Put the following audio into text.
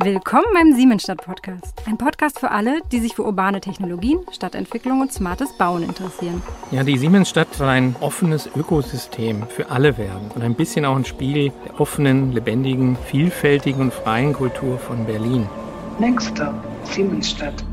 Willkommen beim Siemensstadt Podcast. Ein Podcast für alle, die sich für urbane Technologien, Stadtentwicklung und smartes Bauen interessieren. Ja, die Siemensstadt soll ein offenes Ökosystem für alle werden und ein bisschen auch ein Spiegel der offenen, lebendigen, vielfältigen und freien Kultur von Berlin. Next up, Siemensstadt.